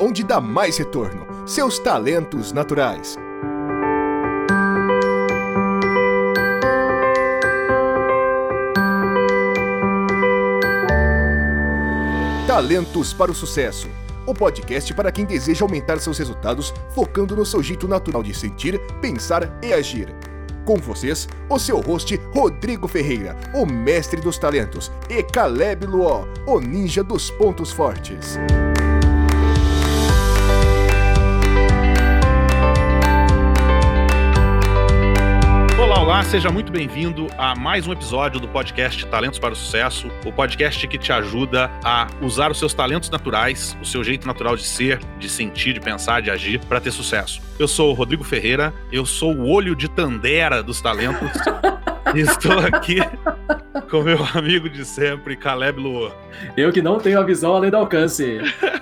onde dá mais retorno. Seus talentos naturais. Talentos para o Sucesso. O podcast para quem deseja aumentar seus resultados focando no seu jeito natural de sentir, pensar e agir. Com vocês, o seu host Rodrigo Ferreira, o mestre dos talentos, e Caleb Luó, o ninja dos pontos fortes. Olá, seja muito bem-vindo a mais um episódio do podcast Talentos para o Sucesso, o podcast que te ajuda a usar os seus talentos naturais, o seu jeito natural de ser, de sentir, de pensar, de agir para ter sucesso. Eu sou o Rodrigo Ferreira, eu sou o olho de Tandera dos talentos. e estou aqui com meu amigo de sempre, Caleb Luo. Eu que não tenho a visão além do alcance.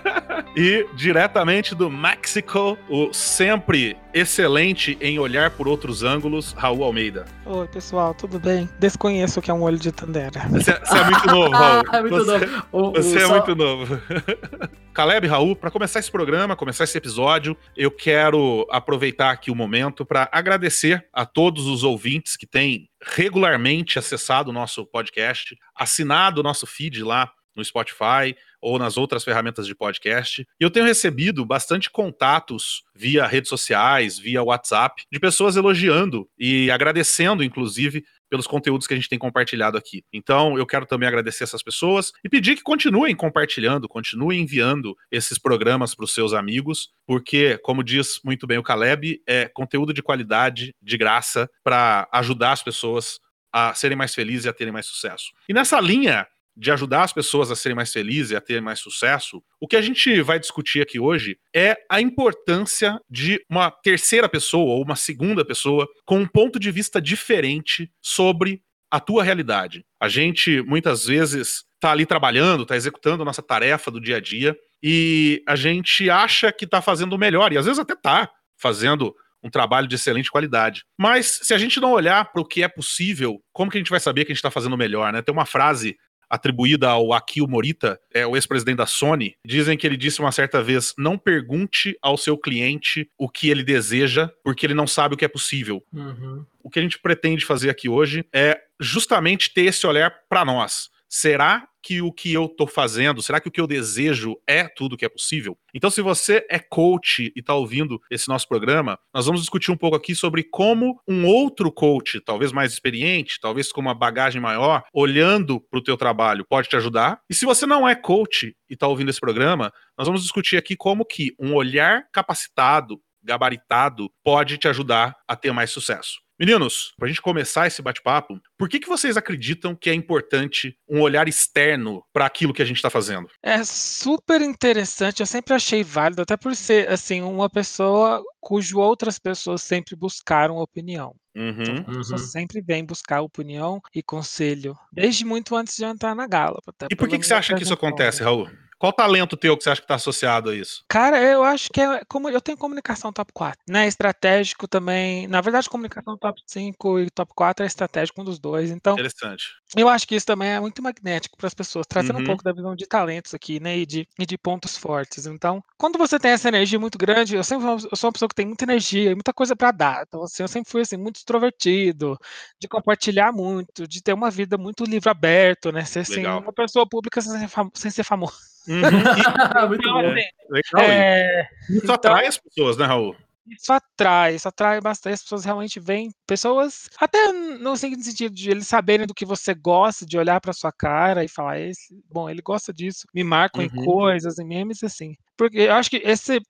E diretamente do México, o sempre excelente em olhar por outros ângulos, Raul Almeida. Oi, pessoal, tudo bem? Desconheço o que é um olho de Tandera. Você, você é muito novo, Raul. é muito você, novo. O- Você o- é só- muito novo. Caleb Raul, para começar esse programa, começar esse episódio, eu quero aproveitar aqui o momento para agradecer a todos os ouvintes que têm regularmente acessado o nosso podcast, assinado o nosso feed lá no Spotify ou nas outras ferramentas de podcast. E eu tenho recebido bastante contatos via redes sociais, via WhatsApp, de pessoas elogiando e agradecendo, inclusive, pelos conteúdos que a gente tem compartilhado aqui. Então, eu quero também agradecer essas pessoas e pedir que continuem compartilhando, continuem enviando esses programas para os seus amigos, porque, como diz muito bem o Caleb, é conteúdo de qualidade, de graça, para ajudar as pessoas a serem mais felizes e a terem mais sucesso. E nessa linha de ajudar as pessoas a serem mais felizes e a terem mais sucesso, o que a gente vai discutir aqui hoje é a importância de uma terceira pessoa ou uma segunda pessoa com um ponto de vista diferente sobre a tua realidade. A gente muitas vezes tá ali trabalhando, tá executando a nossa tarefa do dia a dia e a gente acha que tá fazendo o melhor e às vezes até tá fazendo um trabalho de excelente qualidade. Mas se a gente não olhar para o que é possível, como que a gente vai saber que a gente está fazendo melhor, né? Tem uma frase atribuída ao Akio Morita, é o ex-presidente da Sony, dizem que ele disse uma certa vez: não pergunte ao seu cliente o que ele deseja, porque ele não sabe o que é possível. Uhum. O que a gente pretende fazer aqui hoje é justamente ter esse olhar para nós. Será que o que eu tô fazendo, será que o que eu desejo é tudo que é possível? Então, se você é coach e tá ouvindo esse nosso programa, nós vamos discutir um pouco aqui sobre como um outro coach, talvez mais experiente, talvez com uma bagagem maior, olhando para o teu trabalho, pode te ajudar. E se você não é coach e tá ouvindo esse programa, nós vamos discutir aqui como que um olhar capacitado, gabaritado, pode te ajudar a ter mais sucesso. Meninos, para a gente começar esse bate-papo, por que, que vocês acreditam que é importante um olhar externo para aquilo que a gente está fazendo? É super interessante, eu sempre achei válido, até por ser assim, uma pessoa cujo outras pessoas sempre buscaram opinião. Uhum. As pessoas Uhum. sempre vêm buscar opinião e conselho, desde muito antes de eu entrar na até E por que, que você acha que isso acontece, Raul? Qual talento teu que você acha que está associado a isso? Cara, eu acho que é como eu tenho comunicação top 4, né? Estratégico também. Na verdade, comunicação top 5 e top 4 é estratégico um dos dois. Então, Interessante. Eu acho que isso também é muito magnético para as pessoas, trazendo Uhum. um pouco da visão de talentos aqui, né, e de, e de pontos fortes. Então, quando você tem essa energia muito grande, eu sempre eu sou uma pessoa que tem muita energia e muita coisa para dar. Então, assim, eu sempre fui assim muito extrovertido, de compartilhar muito, de ter uma vida muito livre aberto, né, ser assim Legal. uma pessoa pública sem ser, fam- sem ser famoso. Uhum. Muito Então, bom. assim, Legal. é, Isso então- atrai as pessoas, né, Raul? isso atrai, isso atrai bastante. As pessoas realmente veem pessoas, até no seguinte sentido, de eles saberem do que você gosta, de olhar para sua cara e falar, esse, bom, ele gosta disso, me marcam em Uhum. coisas, em memes, assim. Porque eu acho que esse.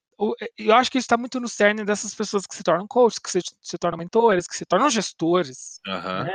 Eu acho que isso está muito no cerne dessas pessoas que se tornam coaches, que se, se tornam mentores, que se tornam gestores. Aham. né?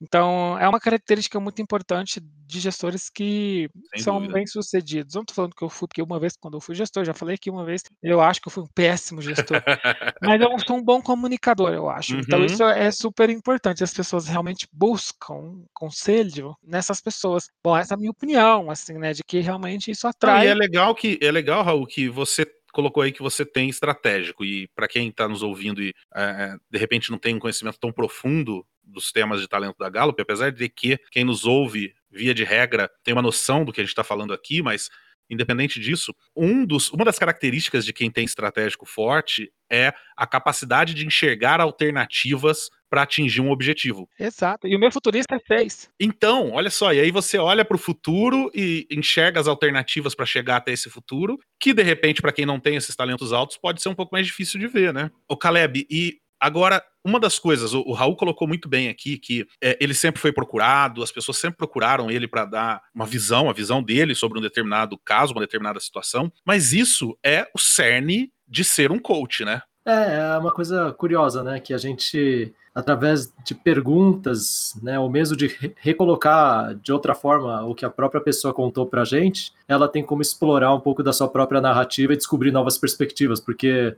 Então, é uma característica muito importante de gestores que Sem são dúvida. bem-sucedidos. Não estou falando que eu fui, porque uma vez, quando eu fui gestor, já falei aqui uma vez, eu acho que eu fui um péssimo gestor. Mas eu sou um bom comunicador, eu acho. Então, Uhum. isso é super importante. As pessoas realmente buscam conselho nessas pessoas. Bom, essa é a minha opinião, assim, né? De que realmente isso atrai. e é legal que é legal, Raul, que você colocou aí que você tem estratégico e para quem está nos ouvindo e é, de repente não tem um conhecimento tão profundo dos temas de talento da Gallup, apesar de que quem nos ouve via de regra tem uma noção do que a gente está falando aqui, mas independente disso, um dos, uma das características de quem tem estratégico forte é a capacidade de enxergar alternativas para atingir um objetivo. Exato. E o meu futurista fez. Então, olha só, e aí você olha para o futuro e enxerga as alternativas para chegar até esse futuro, que de repente, para quem não tem esses talentos altos, pode ser um pouco mais difícil de ver, né? O Caleb, e Agora, uma das coisas, o, o, Raul colocou muito bem aqui que é, ele sempre foi procurado, as pessoas sempre procuraram ele para dar uma visão, a visão dele sobre um determinado caso, uma determinada situação, mas isso é o cerne de ser um coach, né? É, é uma coisa curiosa, né? Que a gente através de perguntas, né, ou mesmo de recolocar de outra forma o que a própria pessoa contou para a gente, ela tem como explorar um pouco da sua própria narrativa e descobrir novas perspectivas, porque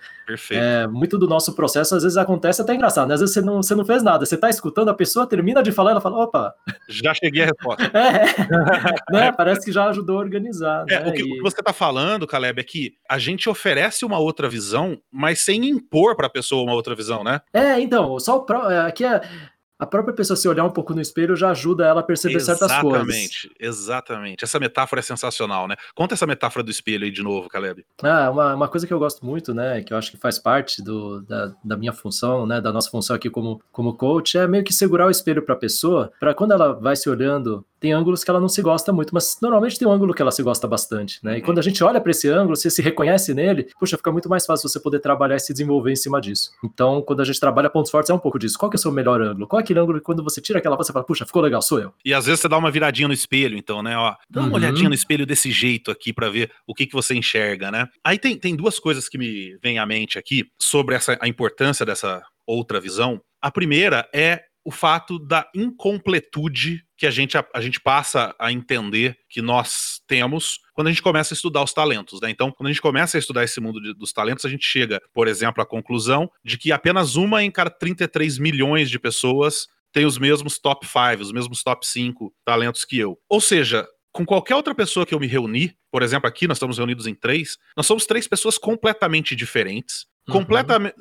é, muito do nosso processo às vezes acontece até engraçado, né? às vezes você não, você não fez nada, você está escutando, a pessoa termina de falar, ela fala, opa... Já cheguei à resposta. é, né? Parece que já ajudou a organizar. É, né? o, que, e... o, que, você está falando, Caleb, é que a gente oferece uma outra visão, mas sem impor para a pessoa uma outra visão, né? É, então, só o é, aqui é a própria pessoa se olhar um pouco no espelho já ajuda ela a perceber exatamente, certas coisas. Exatamente, exatamente. Essa metáfora é sensacional, né? Conta essa metáfora do espelho aí de novo, Caleb. Ah, uma, uma coisa que eu gosto muito, né, que eu acho que faz parte do, da, da minha função, né, da nossa função aqui como, como coach, é meio que segurar o espelho para a pessoa, para quando ela vai se olhando tem ângulos que ela não se gosta muito, mas normalmente tem um ângulo que ela se gosta bastante, né? E quando a gente olha para esse ângulo, você se reconhece nele, puxa, fica muito mais fácil você poder trabalhar e se desenvolver em cima disso. Então, quando a gente trabalha pontos fortes, é um pouco disso. Qual que é o seu melhor ângulo? Qual é aquele ângulo que quando você tira aquela foto, você fala, puxa, ficou legal, sou eu. E às vezes você dá uma viradinha no espelho, então, né? Ó, dá uma uhum. olhadinha no espelho desse jeito aqui para ver o que, que você enxerga, né? Aí tem, tem duas coisas que me vêm à mente aqui sobre essa, a importância dessa outra visão. A primeira é o fato da incompletude que a gente, a, a, gente passa a entender que nós temos quando a gente começa a estudar os talentos. Né? Então, quando a gente começa a estudar esse mundo de, dos talentos, a gente chega, por exemplo, à conclusão de que apenas uma em cada 33 milhões de pessoas tem os mesmos top 5, os mesmos top 5 talentos que eu. Ou seja, com qualquer outra pessoa que eu me reunir, por exemplo, aqui nós estamos reunidos em três, nós somos três pessoas completamente diferentes, uhum. completamente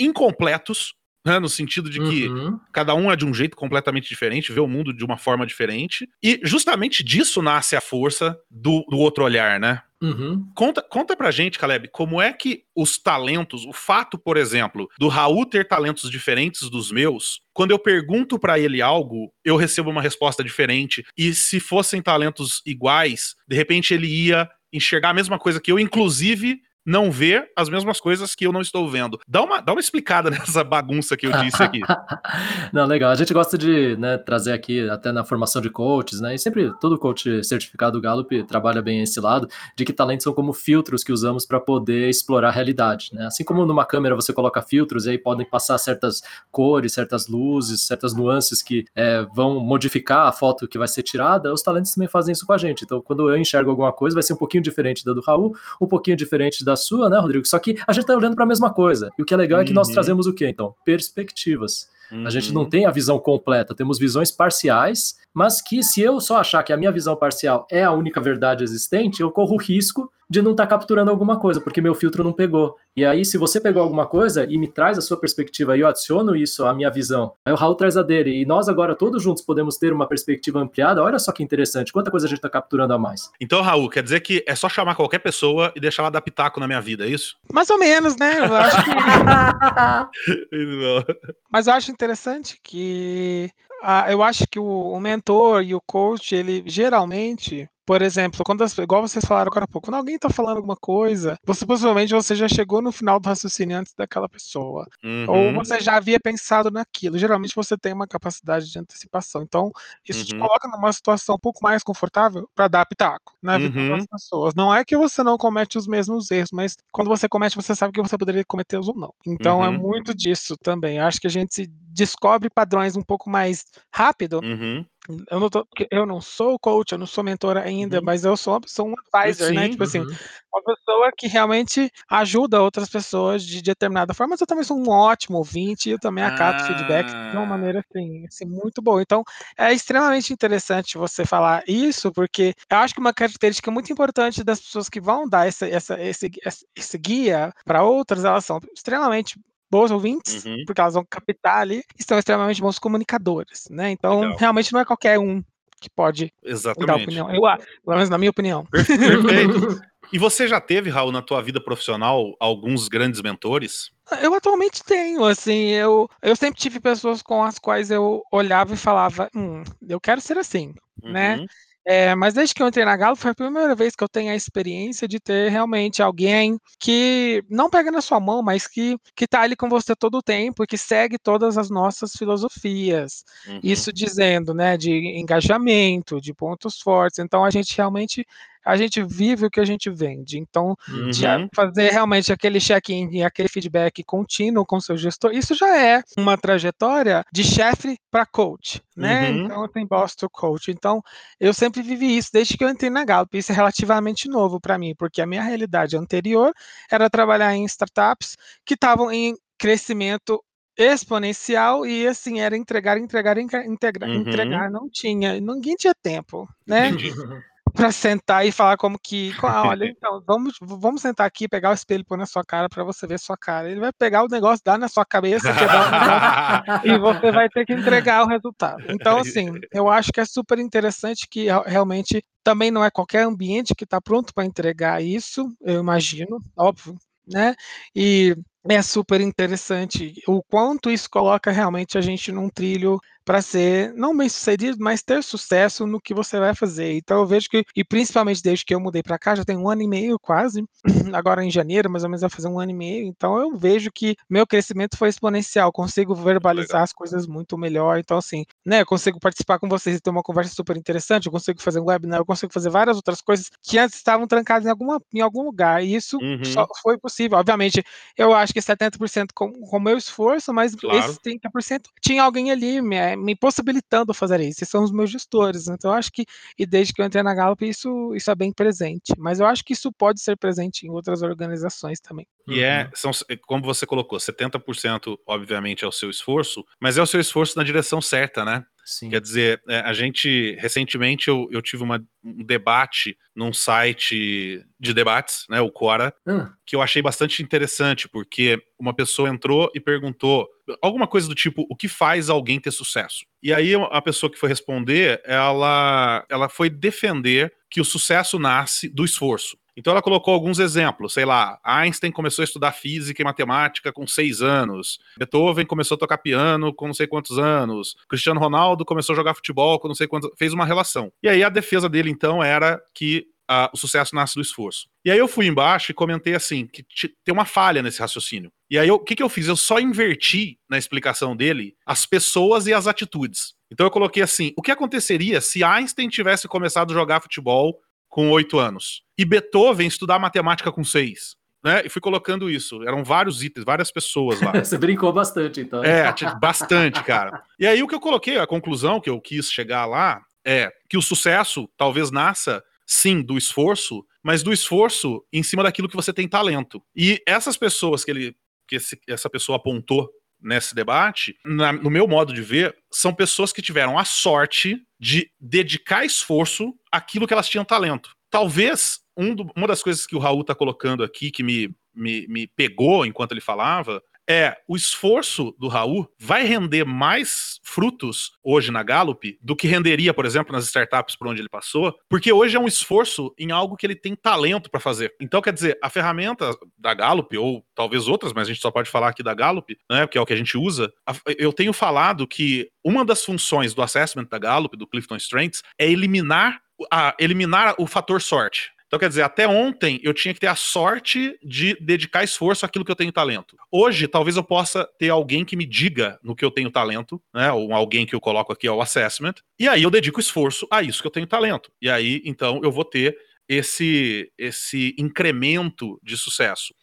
incompletos, né, no sentido de que uhum. cada um é de um jeito completamente diferente, vê o mundo de uma forma diferente, e justamente disso nasce a força do, do outro olhar, né? Uhum. Conta, conta pra gente, Caleb, como é que os talentos, o fato, por exemplo, do Raul ter talentos diferentes dos meus, quando eu pergunto para ele algo, eu recebo uma resposta diferente, e se fossem talentos iguais, de repente ele ia enxergar a mesma coisa que eu, inclusive não vê as mesmas coisas que eu não estou vendo. Dá uma, dá uma explicada nessa bagunça que eu disse aqui. não, legal. A gente gosta de né, trazer aqui, até na formação de coaches, né? E sempre todo coach certificado do Gallup trabalha bem esse lado, de que talentos são como filtros que usamos para poder explorar a realidade. Né? Assim como numa câmera você coloca filtros e aí podem passar certas cores, certas luzes, certas nuances que é, vão modificar a foto que vai ser tirada, os talentos também fazem isso com a gente. Então, quando eu enxergo alguma coisa, vai ser um pouquinho diferente da do Raul, um pouquinho diferente da da sua, né, Rodrigo? Só que a gente está olhando para a mesma coisa. E o que é legal uhum. é que nós uhum. trazemos o quê, então? Perspectivas. Uhum. A gente não uhum. tem a visão completa, temos visões parciais, mas que se eu só achar que a minha visão parcial é a única verdade existente, eu corro o risco de não estar tá capturando alguma coisa, porque meu filtro não pegou. E aí, se você pegou alguma coisa e me traz a sua perspectiva e eu adiciono isso à minha visão, aí o Raul traz a dele, e nós agora todos juntos podemos ter uma perspectiva ampliada, olha só que interessante, quanta coisa a gente está capturando a mais. Então, Raul, quer dizer que é só chamar qualquer pessoa e deixar ela dar pitaco na minha vida, é isso? Mais ou menos, né? Eu acho que... Mas eu acho interessante que ah, eu acho que o, o, mentor e o coach, ele geralmente por exemplo, quando as, igual vocês falaram agora há pouco, quando alguém está falando alguma coisa, você possivelmente você já chegou no final do raciocínio antes daquela pessoa. Uhum. Ou você já havia pensado naquilo. Geralmente você tem uma capacidade de antecipação. Então, isso uhum. te coloca numa situação um pouco mais confortável para dar pitaco na vida uhum. das pessoas. Não é que você não comete os mesmos erros, mas quando você comete, você sabe que você poderia cometê-los ou não. Então é uhum. muito disso também. Acho que a gente descobre padrões um pouco mais rápido uhum. Eu não, tô, eu não sou coach, eu não sou mentor ainda, uhum. mas eu sou, sou um advisor, Sim, né? Tipo assim, uhum. assim, uma pessoa que realmente ajuda outras pessoas de determinada forma, mas eu também sou um ótimo ouvinte, eu também acato ah. feedbacks de uma maneira assim, assim, muito boa. Então, é extremamente interessante você falar isso, porque eu acho que uma característica muito importante das pessoas que vão dar essa, essa, esse, esse guia para outras, elas são extremamente boas ouvintes, uhum. porque elas vão captar ali, e são extremamente bons comunicadores, né? Então, Legal. realmente não é qualquer um que pode Exatamente. dar opinião. Eu, pelo menos na minha opinião. Perfeito. E você já teve, Raul, na tua vida profissional, alguns grandes mentores? Eu atualmente tenho, assim, eu, eu sempre tive pessoas com as quais eu olhava e falava, hum, eu quero ser assim, né? É, mas desde que eu entrei na Galo, foi a primeira vez que eu tenho a experiência de ter realmente alguém que não pega na sua mão, mas que, que tá ali com você todo o tempo e que segue todas as nossas filosofias. Uhum. Isso dizendo, né, de engajamento, de pontos fortes. Então a gente realmente a gente vive o que a gente vende. Então, de Uhum. fazer realmente aquele check-in e aquele feedback contínuo com seu gestor, isso já é uma trajetória de chefe para coach, né? Uhum. Então, tem boss to coach. Então, eu sempre vivi isso desde que eu entrei na Gallup. Isso é relativamente novo para mim, porque a minha realidade anterior era trabalhar em startups que estavam em crescimento exponencial e assim era entregar, entregar, entregar, entregar, Uhum. entregar não tinha, ninguém tinha tempo, né? Para sentar e falar como que, ah, olha, então, vamos, vamos sentar aqui, pegar o espelho e pôr na sua cara para você ver sua cara. Ele vai pegar o negócio, dar na sua cabeça, o negócio, e você vai ter que entregar o resultado. Então, assim, eu acho que é super interessante que real- realmente também não é qualquer ambiente que está pronto para entregar isso, eu imagino, óbvio, né? E é super interessante o quanto isso coloca realmente a gente num trilho para ser não bem sucedido, mas ter sucesso no que você vai fazer. Então eu vejo que, e principalmente desde que eu mudei para cá, já tem um ano e meio quase, agora em janeiro, mais ou menos vai fazer um ano e meio, então eu vejo que meu crescimento foi exponencial, consigo verbalizar as coisas muito melhor, então assim, né, eu consigo participar com vocês e ter uma conversa super interessante, eu consigo fazer um webinar, eu consigo fazer várias outras coisas que antes estavam trancadas em, alguma, em algum lugar, e isso Uhum. só foi possível. Obviamente, eu acho que 70% com com o meu esforço, mas Claro. esses 30% tinha alguém ali me, me possibilitando fazer isso, e são os meus gestores. Então, eu acho que, e desde que eu entrei na Gallup, isso, isso é bem presente. Mas eu acho que isso pode ser presente em outras organizações também. E é, são, como você colocou, 70% obviamente é o seu esforço, mas é o seu esforço na direção certa, né? Sim. Quer dizer, é, a gente, recentemente eu, eu tive uma, um debate num site de debates, né, o Quora, Ah, que eu achei bastante interessante, porque uma pessoa entrou e perguntou alguma coisa do tipo, o que faz alguém ter sucesso? E aí a pessoa que foi responder, ela, ela foi defender que o sucesso nasce do esforço. Então ela colocou alguns exemplos, sei lá, Einstein começou a estudar física e matemática com seis anos, Beethoven começou a tocar piano com não sei quantos anos, Cristiano Ronaldo começou a jogar futebol com não sei quantos, fez uma relação. E aí a defesa dele então era que ah, o sucesso nasce do esforço. E aí eu fui embaixo e comentei assim, que tem uma falha nesse raciocínio. E aí o que, que eu fiz? Eu só inverti na explicação dele as pessoas e as atitudes. Então eu coloquei assim, o que aconteceria se Einstein tivesse começado a jogar futebol com oito anos e Beethoven estudar matemática com seis? Né? E fui colocando isso. Eram vários itens, várias pessoas lá. Você brincou bastante, então. É, bastante, cara. E aí o que eu coloquei, a conclusão que eu quis chegar lá é que o sucesso talvez nasça, sim, do esforço, mas do esforço em cima daquilo que você tem talento. E essas pessoas que ele que esse- essa pessoa apontou nesse debate, na- no meu modo de ver, são pessoas que tiveram a sorte de dedicar esforço àquilo que elas tinham talento. Talvez um do- uma das coisas que o Raul tá colocando aqui que me, me, me pegou enquanto ele falava é o esforço do Raul vai render mais frutos hoje na Gallup do que renderia, por exemplo, nas startups por onde ele passou, porque hoje é um esforço em algo que ele tem talento para fazer. Então, quer dizer, a ferramenta da Gallup, ou talvez outras, mas a gente só pode falar aqui da Gallup, né, que é o que a gente usa, eu tenho falado que uma das funções do assessment da Gallup, do Clifton Strengths, é eliminar, a, eliminar o fator sorte. Então, quer dizer, até ontem eu tinha que ter a sorte de dedicar esforço àquilo que eu tenho talento. Hoje, talvez eu possa ter alguém que me diga no que eu tenho talento, né? Ou alguém que eu coloco aqui, é o assessment, e aí eu dedico esforço a isso que eu tenho talento. E aí, então, eu vou ter esse, esse incremento de sucesso.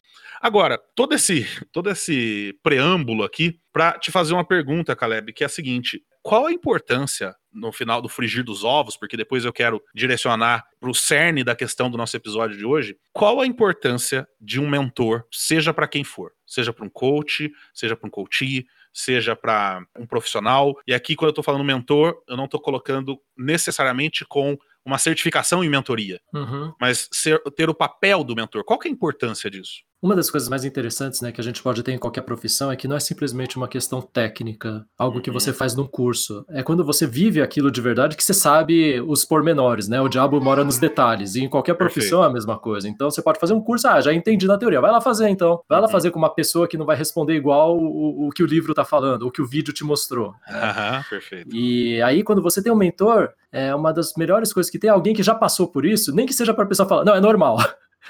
Agora, todo esse, todo esse preâmbulo aqui para te fazer uma pergunta, Caleb, que é a seguinte: qual a importância no final do frigir dos ovos, porque depois eu quero direcionar para o cerne da questão do nosso episódio de hoje, qual a importância de um mentor, seja para quem for, seja para um coach, seja para um coachee, seja para um profissional. E aqui, quando eu estou falando mentor, eu não estou colocando necessariamente com uma certificação em mentoria, Uhum. mas ser- ter o papel do mentor. Qual que é a importância disso? Uma das coisas mais interessantes né, que a gente pode ter em qualquer profissão é que não é simplesmente uma questão técnica, algo uhum. que você faz num curso. É quando você vive aquilo de verdade que você sabe os pormenores, né? O diabo mora nos detalhes. E em qualquer profissão Perfeito. é a mesma coisa. Então você pode fazer um curso, ah, já entendi na teoria. Vai lá fazer então. Vai uhum. lá fazer com uma pessoa que não vai responder igual o, o que o livro está falando, o que o vídeo te mostrou. Aham, perfeito. E aí, quando você tem um mentor, é uma das melhores coisas que tem alguém que já passou por isso, nem que seja para a pessoa falar, não, é normal.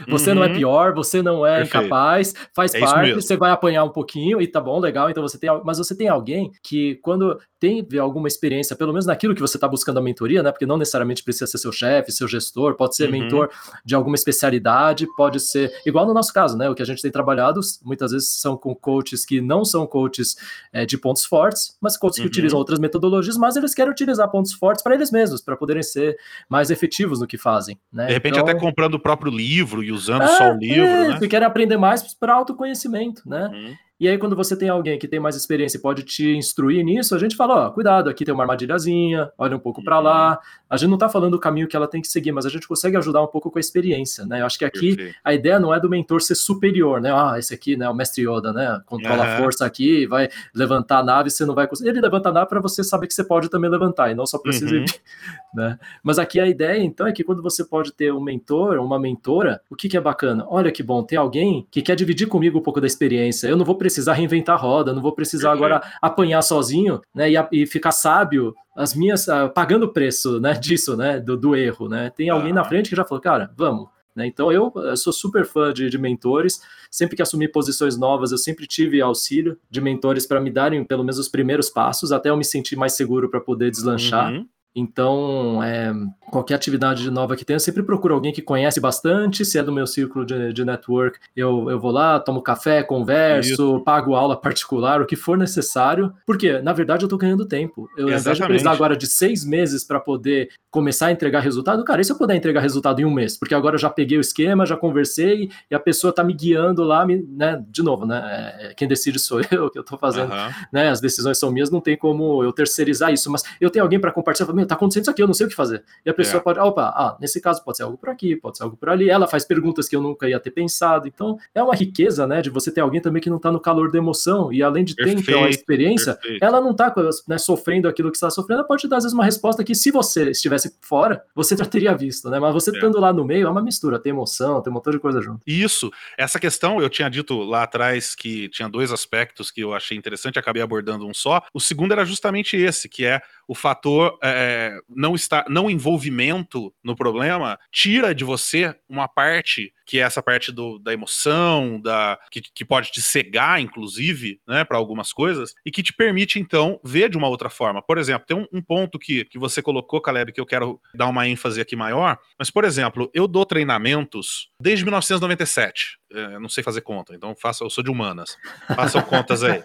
Você uhum. não é uhum. pior, você não é Perfeito. incapaz, faz é parte, você vai apanhar um pouquinho e tá bom, legal. Então você tem, mas você tem alguém que quando tem alguma experiência, pelo menos naquilo que você está buscando a mentoria, né? Porque não necessariamente precisa ser seu chefe, seu gestor, pode ser uhum. mentor de alguma especialidade, pode ser igual no nosso caso, né? O que a gente tem trabalhado muitas vezes são com coaches que não são coaches é, de pontos fortes, mas coaches uhum. que utilizam outras metodologias, mas eles querem utilizar pontos fortes para eles mesmos, para poderem ser mais efetivos no que fazem. Né? De repente então, até comprando o próprio livro e usando é, só o livro, é, né? Querem aprender mais para autoconhecimento, né? Uhum. E aí, quando você tem alguém que tem mais experiência e pode te instruir nisso, a gente fala: ó, cuidado, aqui tem uma armadilhazinha, olha um pouco para lá. Uhum. A gente não está falando o caminho que ela tem que seguir, mas a gente consegue ajudar um pouco com a experiência, né? Eu acho que aqui Perfeito. a ideia não é do mentor ser superior, né? Ah, esse aqui, né, o mestre Yoda, né? Controla uhum. a força aqui, vai levantar a nave, você não vai conseguir. Ele levanta a nave para você saber que você pode também levantar e não só precisa. Uhum. né? Mas aqui a ideia, então, é que quando você pode ter um mentor, uma mentora, o que, que é bacana? Olha que bom, tem alguém que quer dividir comigo um pouco da experiência. Eu não vou precisar reinventar a roda, não vou precisar agora apanhar sozinho, né, e, e ficar sábio as minhas uh, pagando o preço, né, disso, né, do, do erro, né? Tem alguém na frente que já falou, cara, vamos. Né? Então eu, eu, sou super fã de, de, mentores. Sempre que assumi posições novas, eu sempre tive auxílio de mentores para me darem pelo menos os primeiros passos, até eu me sentir mais seguro para poder deslanchar. Uhum. Então, é, qualquer atividade nova que tenha, eu sempre procuro alguém que conhece bastante. Se é do meu círculo de, de network, eu, eu vou lá, tomo café, converso, Isso. pago aula particular, o que for necessário. Porque, na verdade, eu estou ganhando tempo. Eu, ao invés de precisar agora de seis meses para poder começar a entregar resultado, cara, e se eu puder entregar resultado em um mês? Porque agora eu já peguei o esquema, já conversei e a pessoa está me guiando lá, me, né? De novo, né? É, quem decide sou eu, que eu estou fazendo, uhum. né? As decisões são minhas, não tem como eu terceirizar isso. Mas eu tenho alguém para compartilhar, meu, tá acontecendo isso aqui, eu não sei o que fazer. E a pessoa é. pode, opa, ah, nesse caso pode ser algo por aqui, pode ser algo por ali. Ela faz perguntas que eu nunca ia ter pensado. Então, é uma riqueza, né, de você ter alguém também que não está no calor da emoção e além de ter então a experiência, perfeito. ela não está né, sofrendo aquilo que está sofrendo, ela pode te dar às vezes uma resposta que se você estivesse fora, você já teria visto, né? Mas você é. estando lá no meio, é uma mistura, tem emoção, tem um montão de coisa junto. Isso, essa questão eu tinha dito lá atrás que tinha dois aspectos que eu achei interessante, acabei abordando um só. O segundo era justamente esse, que é o fator é, não estar, não envolvimento no problema, tira de você uma parte que é essa parte do, da emoção, da que, que pode te cegar, inclusive, né, para algumas coisas, e que te permite, então, ver de uma outra forma. Por exemplo, tem um, um, ponto que, que você colocou, Caleb, que eu quero dar uma ênfase aqui maior, mas, por exemplo, eu dou treinamentos desde 1997. É, não sei fazer conta, então faça, eu sou de humanas. Façam contas aí.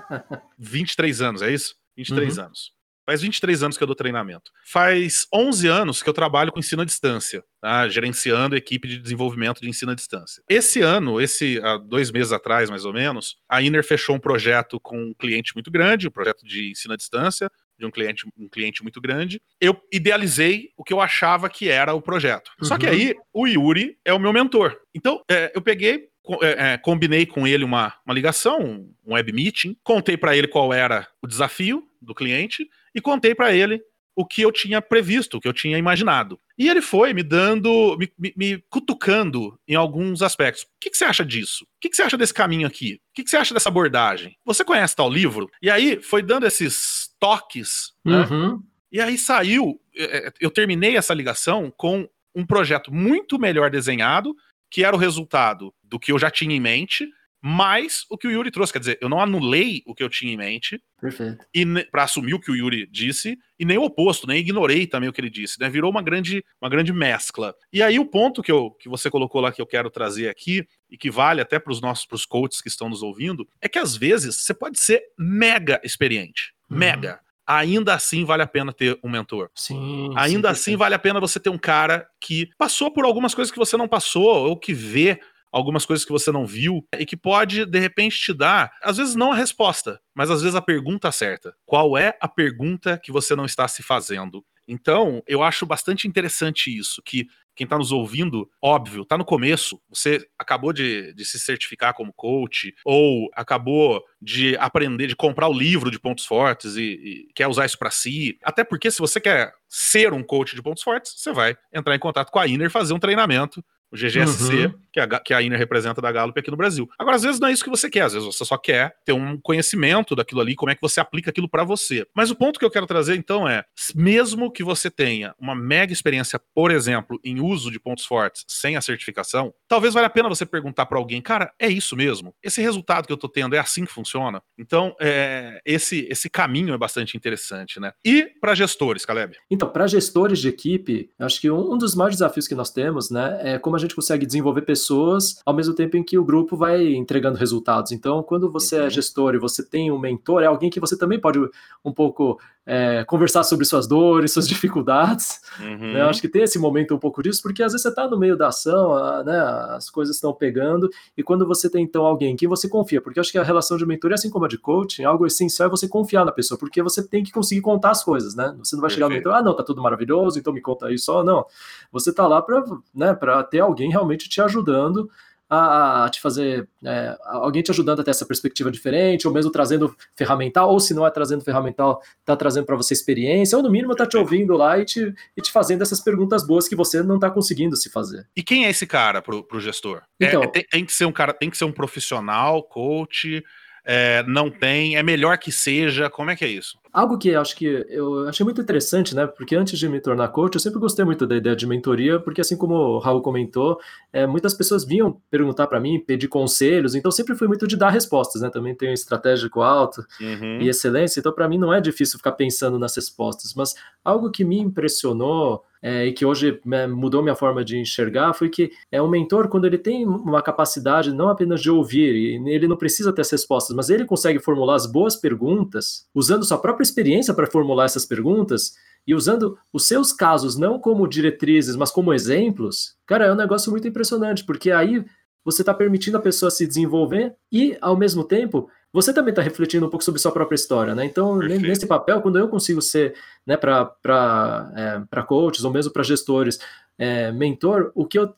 23 anos, é isso? 23 uhum. anos. Faz 23 anos que eu dou treinamento. Faz 11 anos que eu trabalho com ensino à distância, tá? gerenciando a equipe de desenvolvimento de ensino à distância. Esse ano, esse há dois meses atrás, mais ou menos, a Iner fechou um projeto com um cliente muito grande, um projeto de ensino à distância, de um cliente, um cliente muito grande. Eu idealizei o que eu achava que era o projeto. Uhum. Só que uhum. aí, o Yuri é o meu mentor. Então, é, eu peguei, é, é, combinei com ele uma, uma ligação, um web meeting, contei para ele qual era o desafio do cliente e contei para ele o que eu tinha previsto, o que eu tinha imaginado. E ele foi me dando, me, me, me cutucando em alguns aspectos. O que, que, você acha disso? O que, que, você acha desse caminho aqui? O que, que, você acha dessa abordagem? Você conhece tal livro? E aí foi dando esses toques, né? uhum. E aí saiu. É, é, eu terminei essa ligação com um projeto muito melhor desenhado, que era o resultado do que eu já tinha em mente, mais o que o Yuri trouxe. Quer dizer, eu não anulei o que eu tinha em mente. Perfeito. para assumir o que o Yuri disse, e nem o oposto, nem ignorei também o que ele disse, né? Virou uma grande, uma grande mescla. E aí o ponto que, eu, que você colocou lá que eu quero trazer aqui, e que vale até para os nossos pros coaches que estão nos ouvindo, é que às vezes você pode ser mega experiente. Uhum. Mega ainda assim vale a pena ter um mentor. Sim. Ainda sim, assim sim. vale a pena você ter um cara que passou por algumas coisas que você não passou, ou que vê algumas coisas que você não viu e que pode, de repente, te dar, às vezes não a resposta, mas às vezes a pergunta certa. Qual é a pergunta que você não está se fazendo? Então, eu acho bastante interessante isso, que quem está nos ouvindo, óbvio, está no começo. Você acabou de, de, se certificar como coach, ou acabou de aprender, de comprar o livro de pontos fortes e, e quer usar isso para si. Até porque, se você quer ser um coach de pontos fortes, você vai entrar em contato com a Inner e fazer um treinamento o GGSC, uhum. que, a, que a INER representa da Gallup aqui no Brasil. Agora, às vezes não é isso que você quer, às vezes você só quer ter um conhecimento daquilo ali, como é que você aplica aquilo para você. Mas o ponto que eu quero trazer então é, mesmo que você tenha uma mega experiência, por exemplo, em uso de pontos fortes sem a certificação, talvez valha a pena você perguntar para alguém, cara, é isso mesmo? Esse resultado que eu tô tendo é assim que funciona? Então, é, esse, esse caminho é bastante interessante, né? E para gestores, Caleb? Então, para gestores de equipe, acho que um dos maiores desafios que nós temos, né, é como a gente consegue desenvolver pessoas ao mesmo tempo em que o grupo vai entregando resultados. Então, quando você é uhum. é gestor e você tem um mentor, é alguém que você também pode um pouco é, conversar sobre suas dores, suas dificuldades. Uhum. Né? Eu acho que tem esse momento um pouco disso, porque às vezes você está no meio da ação, a, né, as coisas estão pegando, e quando você tem então alguém que você confia, porque eu acho que a relação de mentoria, assim como a de coaching, algo essencial é você confiar na pessoa, porque você tem que conseguir contar as coisas, né? Você não vai Perfeito. chegar no mentor, ah, não, tá tudo maravilhoso, então me conta isso só, não. Você tá lá para né, ter alguém realmente te ajudando a, te fazer, é, alguém te ajudando a ter essa perspectiva diferente, ou mesmo trazendo ferramental, ou se não é trazendo ferramental, tá trazendo para você experiência, ou no mínimo tá te ouvindo lá e te, e te fazendo essas perguntas boas que você não tá conseguindo se fazer. E quem é esse cara pro, pro gestor? É, então, é, tem, tem, que ser um cara, tem que ser um profissional, coach, é, não tem, é melhor que seja, como é que é isso? Algo que acho que eu achei muito interessante, né? Porque antes de me tornar coach, eu sempre gostei muito da ideia de mentoria, porque assim como o Raul comentou, é, muitas pessoas vinham perguntar para mim, pedir conselhos, então sempre fui muito de dar respostas, né? Também tenho estratégico alto uhum. e excelência, então para mim não é difícil ficar pensando nas respostas, mas algo que me impressionou é, e que hoje né, mudou minha forma de enxergar foi que é um mentor quando ele tem uma capacidade não apenas de ouvir, e ele não precisa ter as respostas, mas ele consegue formular as boas perguntas usando sua própria experiência para formular essas perguntas e usando os seus casos não como diretrizes, mas como exemplos, cara, é um negócio muito impressionante, porque aí você está permitindo a pessoa se desenvolver e, ao mesmo tempo, você também está refletindo um pouco sobre sua própria história, né? Então, Perfeito. nesse papel, quando eu consigo ser, né, para é, coaches ou mesmo para gestores, é, mentor, o que eu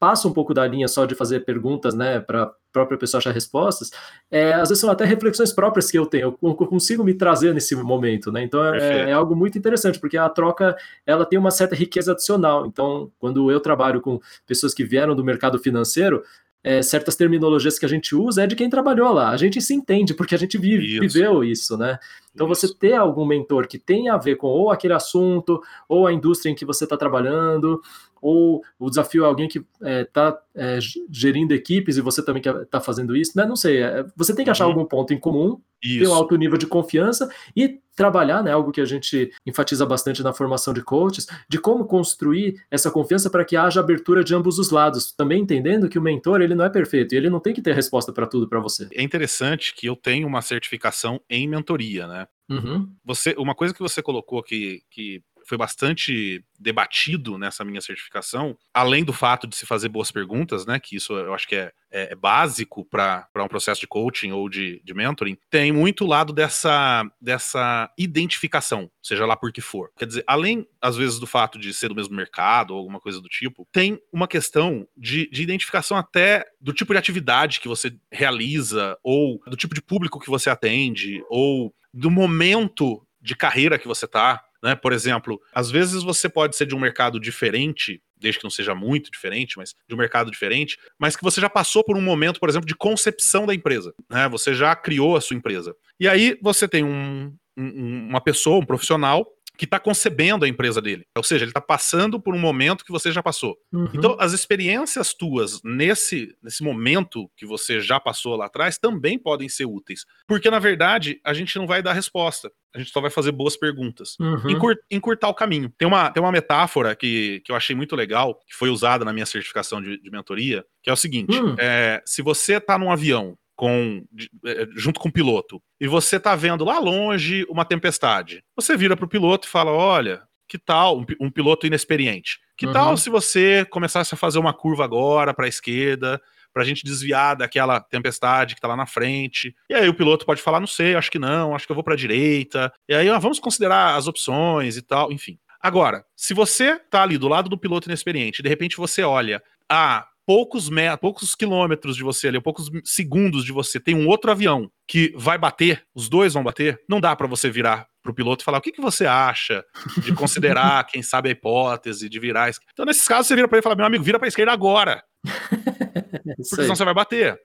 passa um pouco da linha só de fazer perguntas, né, para própria pessoa achar respostas, é, às vezes são até reflexões próprias que eu tenho, eu consigo me trazer nesse momento, né? Então é, é, algo muito interessante, porque a troca ela tem uma certa riqueza adicional. Então, quando eu trabalho com pessoas que vieram do mercado financeiro, é, certas terminologias que a gente usa é de quem trabalhou lá. A gente se entende porque a gente vive, isso. viveu isso, né? Então isso. você ter algum mentor que tenha a ver com ou aquele assunto, ou a indústria em que você está trabalhando, ou o desafio é alguém que está é, é, gerindo equipes e você também está fazendo isso, né? Não sei. É, você tem que achar uhum. algum ponto em comum, isso. ter um alto nível de confiança e trabalhar, né? Algo que a gente enfatiza bastante na formação de coaches, de como construir essa confiança para que haja abertura de ambos os lados, também entendendo que o mentor ele não é perfeito e ele não tem que ter resposta para tudo para você. É interessante que eu tenho uma certificação em mentoria, né? Uhum. Você, uma coisa que você colocou que, que foi bastante debatido nessa minha certificação, além do fato de se fazer boas perguntas, né? Que isso eu acho que é, é, é básico para um processo de coaching ou de, de mentoring, tem muito lado dessa, dessa identificação, seja lá por que for. Quer dizer, além, às vezes, do fato de ser do mesmo mercado ou alguma coisa do tipo, tem uma questão de, de identificação até do tipo de atividade que você realiza, ou do tipo de público que você atende, ou do momento de carreira que você tá. Né? Por exemplo, às vezes você pode ser de um mercado diferente, desde que não seja muito diferente, mas de um mercado diferente, mas que você já passou por um momento, por exemplo, de concepção da empresa. Né? Você já criou a sua empresa. E aí você tem um, um, uma pessoa, um profissional, que está concebendo a empresa dele. Ou seja, ele está passando por um momento que você já passou. Uhum. Então, as experiências tuas nesse, nesse momento que você já passou lá atrás também podem ser úteis. Porque, na verdade, a gente não vai dar resposta. A gente só vai fazer boas perguntas. Uhum. Encur, encurtar o caminho. Tem uma, tem uma metáfora que, que eu achei muito legal, que foi usada na minha certificação de, de mentoria, que é o seguinte: uhum. é, se você está num avião com, é, junto com o piloto, e você tá vendo lá longe uma tempestade. Você vira pro piloto e fala: olha, que tal, um, um piloto inexperiente, que uhum. tal se você começasse a fazer uma curva agora para a esquerda, para a gente desviar daquela tempestade que está lá na frente. E aí o piloto pode falar: não sei, acho que não, acho que eu vou para a direita. E aí, ó, vamos considerar as opções e tal, enfim. Agora, se você tá ali do lado do piloto inexperiente, de repente você olha a poucos metros, poucos quilômetros de você ali, poucos segundos de você, tem um outro avião que vai bater, os dois vão bater, não dá para você virar pro piloto e falar o que, que você acha de considerar, quem sabe, a hipótese de virar. Então, nesses casos, você vira para ele e fala: meu amigo, vira para esquerda agora. Porque senão você vai bater.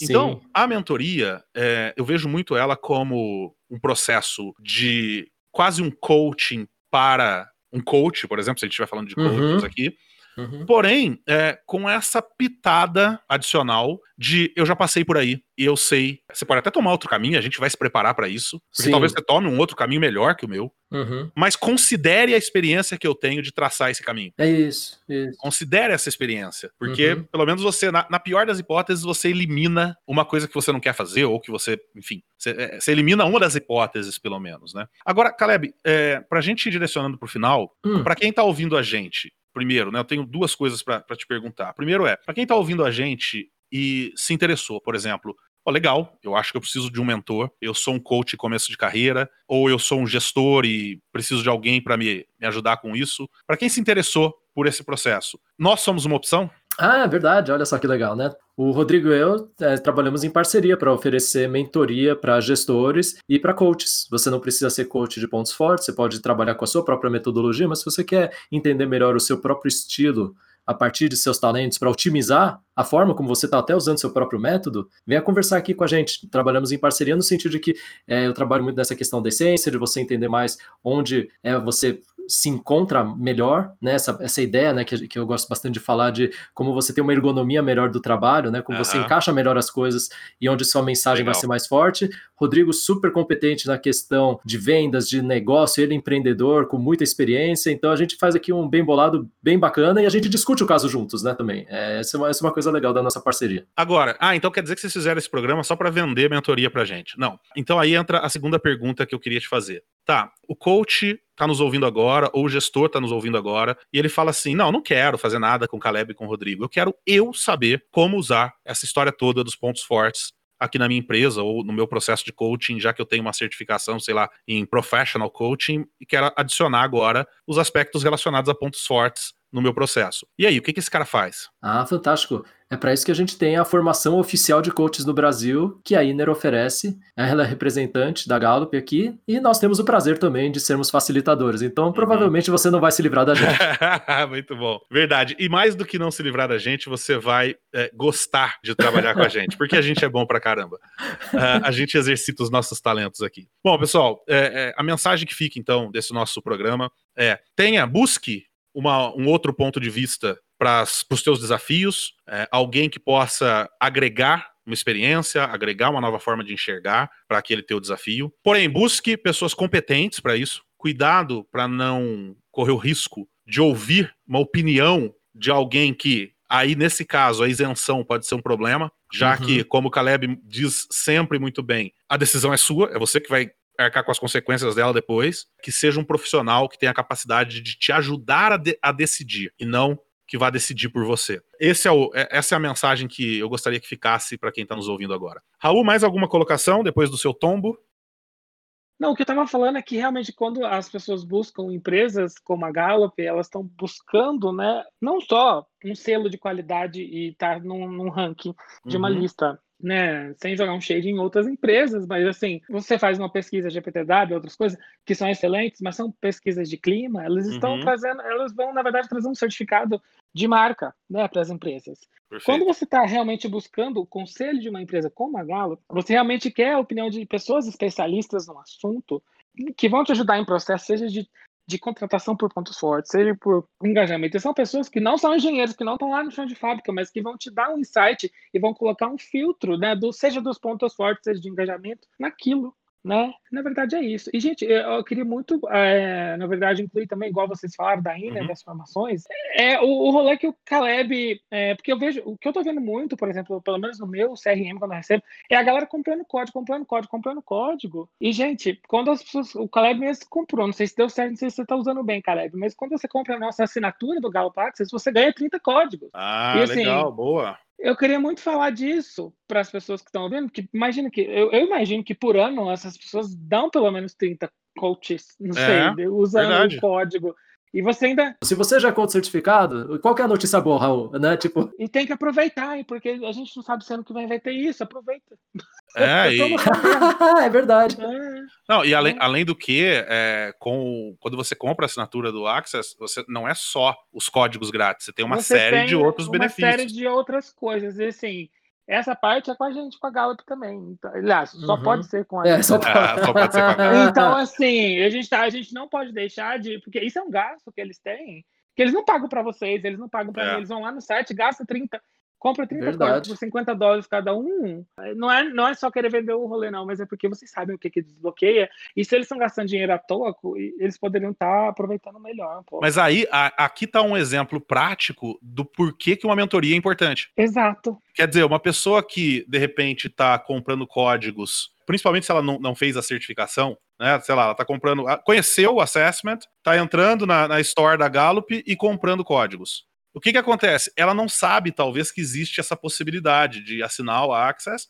Então, Sim. a mentoria, é, eu vejo muito ela como um processo de quase um coaching para um coach, por exemplo, se a gente estiver falando de coaches uhum. aqui, Uhum. Porém, é, com essa pitada adicional de eu já passei por aí e eu sei. Você pode até tomar outro caminho, a gente vai se preparar para isso. Porque Sim. talvez você tome um outro caminho melhor que o meu. Uhum. Mas considere a experiência que eu tenho de traçar esse caminho. É isso. isso. Considere essa experiência. Porque, uhum. pelo menos, você, na, na, pior das hipóteses, você elimina uma coisa que você não quer fazer, ou que você, enfim, você, é, você elimina uma das hipóteses, pelo menos, né? Agora, Caleb, é, pra gente ir direcionando pro final, hum. para quem tá ouvindo a gente primeiro, né? Eu tenho duas coisas para te perguntar. Primeiro é, para quem está ouvindo a gente e se interessou, por exemplo, oh, legal, eu acho que eu preciso de um mentor, eu sou um coach começo de carreira, ou eu sou um gestor e preciso de alguém para me, me ajudar com isso. Para quem se interessou por esse processo, nós somos uma opção? Ah, é verdade, olha só que legal, né? O Rodrigo e eu é, trabalhamos em parceria para oferecer mentoria para gestores e para coaches. Você não precisa ser coach de pontos fortes, você pode trabalhar com a sua própria metodologia, mas se você quer entender melhor o seu próprio estilo a partir de seus talentos para otimizar a forma como você está até usando seu próprio método, venha conversar aqui com a gente. Trabalhamos em parceria no sentido de que é, eu trabalho muito nessa questão da essência, de você entender mais onde é você se encontra melhor, né? Essa, essa ideia, né, que, que eu gosto bastante de falar de como você tem uma ergonomia melhor do trabalho, né? Como uhum. você encaixa melhor as coisas e onde sua mensagem Legal. vai ser mais forte. Rodrigo super competente na questão de vendas, de negócio, ele empreendedor com muita experiência. Então a gente faz aqui um bem bolado, bem bacana e a gente discute o caso juntos, né? Também. É, essa, é uma, essa é uma coisa legal da nossa parceria. Agora, ah, então quer dizer que vocês fizeram esse programa só para vender mentoria para gente? Não. Então aí entra a segunda pergunta que eu queria te fazer. Tá, o coach tá nos ouvindo agora, ou o gestor tá nos ouvindo agora, e ele fala assim: não, não quero fazer nada com Caleb e com o Rodrigo. Eu quero eu saber como usar essa história toda dos pontos fortes aqui na minha empresa ou no meu processo de coaching, já que eu tenho uma certificação, sei lá, em professional coaching, e quero adicionar agora os aspectos relacionados a pontos fortes no meu processo. E aí, o que, que esse cara faz? Ah, fantástico. É para isso que a gente tem a formação oficial de coaches no Brasil, que a Iner oferece. Ela é representante da Gallup aqui, e nós temos o prazer também de sermos facilitadores. Então, uhum. provavelmente você não vai se livrar da gente. Muito bom. Verdade. E mais do que não se livrar da gente, você vai é, gostar de trabalhar com a gente, porque a gente é bom pra caramba. Uh, a gente exercita os nossos talentos aqui. Bom, pessoal, é, é, a mensagem que fica então desse nosso programa é: tenha, busque uma, um outro ponto de vista para os teus desafios, é, alguém que possa agregar uma experiência, agregar uma nova forma de enxergar para aquele teu desafio. Porém, busque pessoas competentes para isso. Cuidado para não correr o risco de ouvir uma opinião de alguém que, aí nesse caso, a isenção pode ser um problema, já uhum. que, como o Caleb diz sempre muito bem, a decisão é sua, é você que vai arcar com as consequências dela depois, que seja um profissional que tenha a capacidade de te ajudar a, de, a decidir e não que vá decidir por você. Esse é o, é, essa é a mensagem que eu gostaria que ficasse para quem está nos ouvindo agora. Raul, mais alguma colocação depois do seu tombo? Não, o que eu estava falando é que realmente quando as pessoas buscam empresas como a Gallup, elas estão buscando, né, não só um selo de qualidade e estar tá num, num ranking de uma uhum. lista né, sem jogar um shade em outras empresas, mas assim, você faz uma pesquisa GPTW, outras coisas que são excelentes, mas são pesquisas de clima, elas estão uhum. trazendo, elas vão na verdade trazer um certificado de marca, né, para as empresas. Perfeito. Quando você está realmente buscando o conselho de uma empresa como a Galo, você realmente quer a opinião de pessoas especialistas no assunto que vão te ajudar em processo, seja de de contratação por pontos fortes, seja por engajamento. São pessoas que não são engenheiros, que não estão lá no chão de fábrica, mas que vão te dar um insight e vão colocar um filtro, né, do, seja dos pontos fortes, seja de engajamento, naquilo né? Na verdade é isso. E, gente, eu queria muito, é, na verdade, incluir também, igual vocês falaram da INA, uhum. das formações, é o, o rolê que o Caleb, é, porque eu vejo, o que eu tô vendo muito, por exemplo, pelo menos no meu CRM, quando eu recebo, é a galera comprando código, comprando código, comprando código. E, gente, quando as pessoas, o Caleb mesmo comprou, não sei se deu certo, não sei se você tá usando bem, Caleb, mas quando você compra a nossa assinatura do Galo Access, você ganha 30 códigos. Ah, e, assim, legal, boa. Eu queria muito falar disso para as pessoas que estão ouvindo, que imagina que eu, eu, imagino que por ano essas pessoas dão pelo menos 30 coaches, não é, sei, usando o código. E você ainda. Se você já é certificado, qual que é a notícia boa, Raul? Né? Tipo... E tem que aproveitar, porque a gente não sabe se ano que vem vai ter isso, aproveita. É, e... é verdade. É. Não, e além, além do que, é, com, quando você compra a assinatura do Access, você não é só os códigos grátis, você tem uma Você série tem de outros uma benefícios. série de outras coisas. E assim, essa parte é com a gente, com a Gallup também. Então, aliás, só Uhum. pode ser com a É, só Ah, só pode ser com a Gallup. Então, assim, a gente, tá, a gente não pode deixar de. Porque isso é um gasto que eles têm, que eles não pagam para vocês, eles não pagam para É. mim, eles vão lá no site, gastam 30. Compra 30 Verdade. códigos por 50 dólares cada um. Não é, não é só querer vender o rolê, não, mas é porque vocês sabem o que, que desbloqueia. E se eles estão gastando dinheiro à toa, eles poderiam estar aproveitando melhor. Pô. Mas aí, a- aqui tá um exemplo prático do porquê que uma mentoria é importante. Exato. Quer dizer, uma pessoa que, de repente, está comprando códigos, principalmente se ela não, não fez a certificação, né? Sei lá, ela está comprando. Conheceu o assessment, está entrando na, na store da Gallup e comprando códigos. O que, que acontece? Ela não sabe, talvez, que existe essa possibilidade de assinar o Access.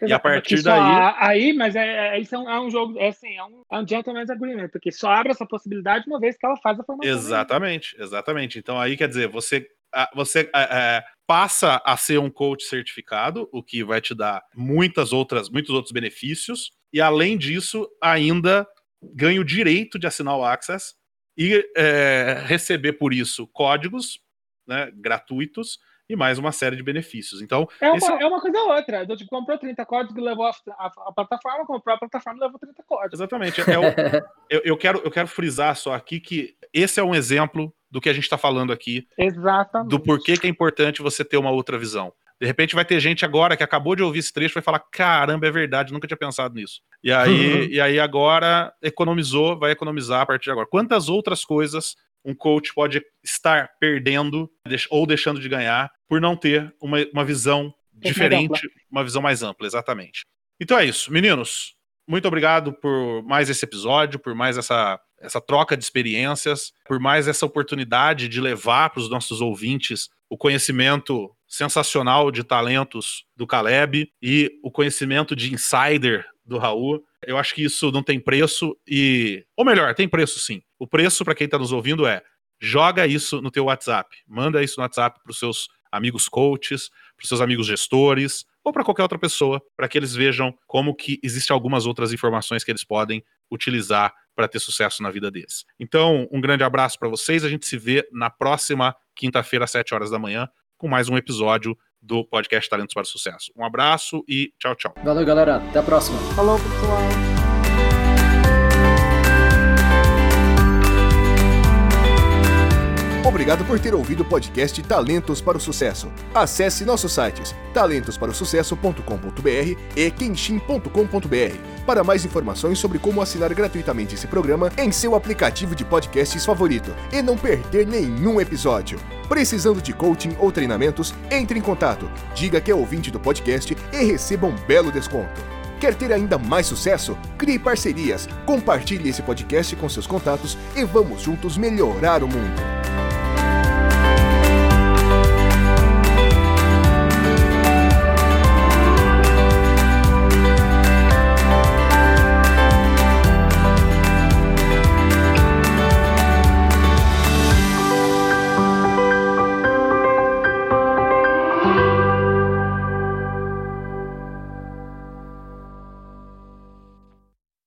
E a partir daí- Aí, mas é, é, isso é um, é um jogo, é assim, é um, é um gentleman's agreement, porque só abre essa possibilidade uma vez que ela faz a formação. Exatamente, exatamente. Então aí quer dizer, você, você ah, passa a ser um coach certificado, o que vai te dar muitas outras, muitos outros benefícios, e além disso, ainda ganha o direito de assinar o Access e eh, receber por isso códigos né, gratuitos e mais uma série de benefícios. Então, É esse uma, é uma coisa ou outra. Do tipo, comprou 30 códigos e levou a, a- a plataforma, comprou a plataforma e levou 30 códigos. Exatamente. É o- eu, eu quero, eu quero frisar só aqui que esse é um exemplo do que a gente está falando aqui Exatamente. do porquê que é importante você ter uma outra visão. De repente vai ter gente agora que acabou de ouvir esse trecho e vai falar: caramba, é verdade, nunca tinha pensado nisso. E aí, Uhum. e aí agora economizou, vai economizar a partir de agora. Quantas outras coisas um coach pode estar perdendo ou deixando de ganhar por não ter uma, uma visão diferente, uma visão mais ampla, exatamente. Então é isso, meninos. Muito obrigado por mais esse episódio, por mais essa, essa troca de experiências, por mais essa oportunidade de levar para os nossos ouvintes o conhecimento sensacional de talentos do Caleb e o conhecimento de insider do Raul. Eu acho que isso não tem preço e, ou melhor, tem preço sim. O preço para quem está nos ouvindo é joga isso no teu WhatsApp, manda isso no WhatsApp para os seus amigos coaches, para os seus amigos gestores ou para qualquer outra pessoa, para que eles vejam como que existem algumas outras informações que eles podem utilizar para ter sucesso na vida deles. Então, um grande abraço para vocês. A gente se vê na próxima quinta-feira, às 7 horas da manhã, com mais um episódio do podcast Talentos para o Sucesso. Um abraço e tchau, tchau. Valeu, galera. Até a próxima. Falou, pessoal. Obrigado por ter ouvido o podcast Talentos para o Sucesso. Acesse nossos sites talentosparosucesso.com.br e kenshin.com.br para mais informações sobre como assinar gratuitamente esse programa em seu aplicativo de podcasts favorito e não perder nenhum episódio. Precisando de coaching ou treinamentos, entre em contato, diga que é ouvinte do podcast e receba um belo desconto. Quer ter ainda mais sucesso? Crie parcerias, compartilhe esse podcast com seus contatos e vamos juntos melhorar o mundo.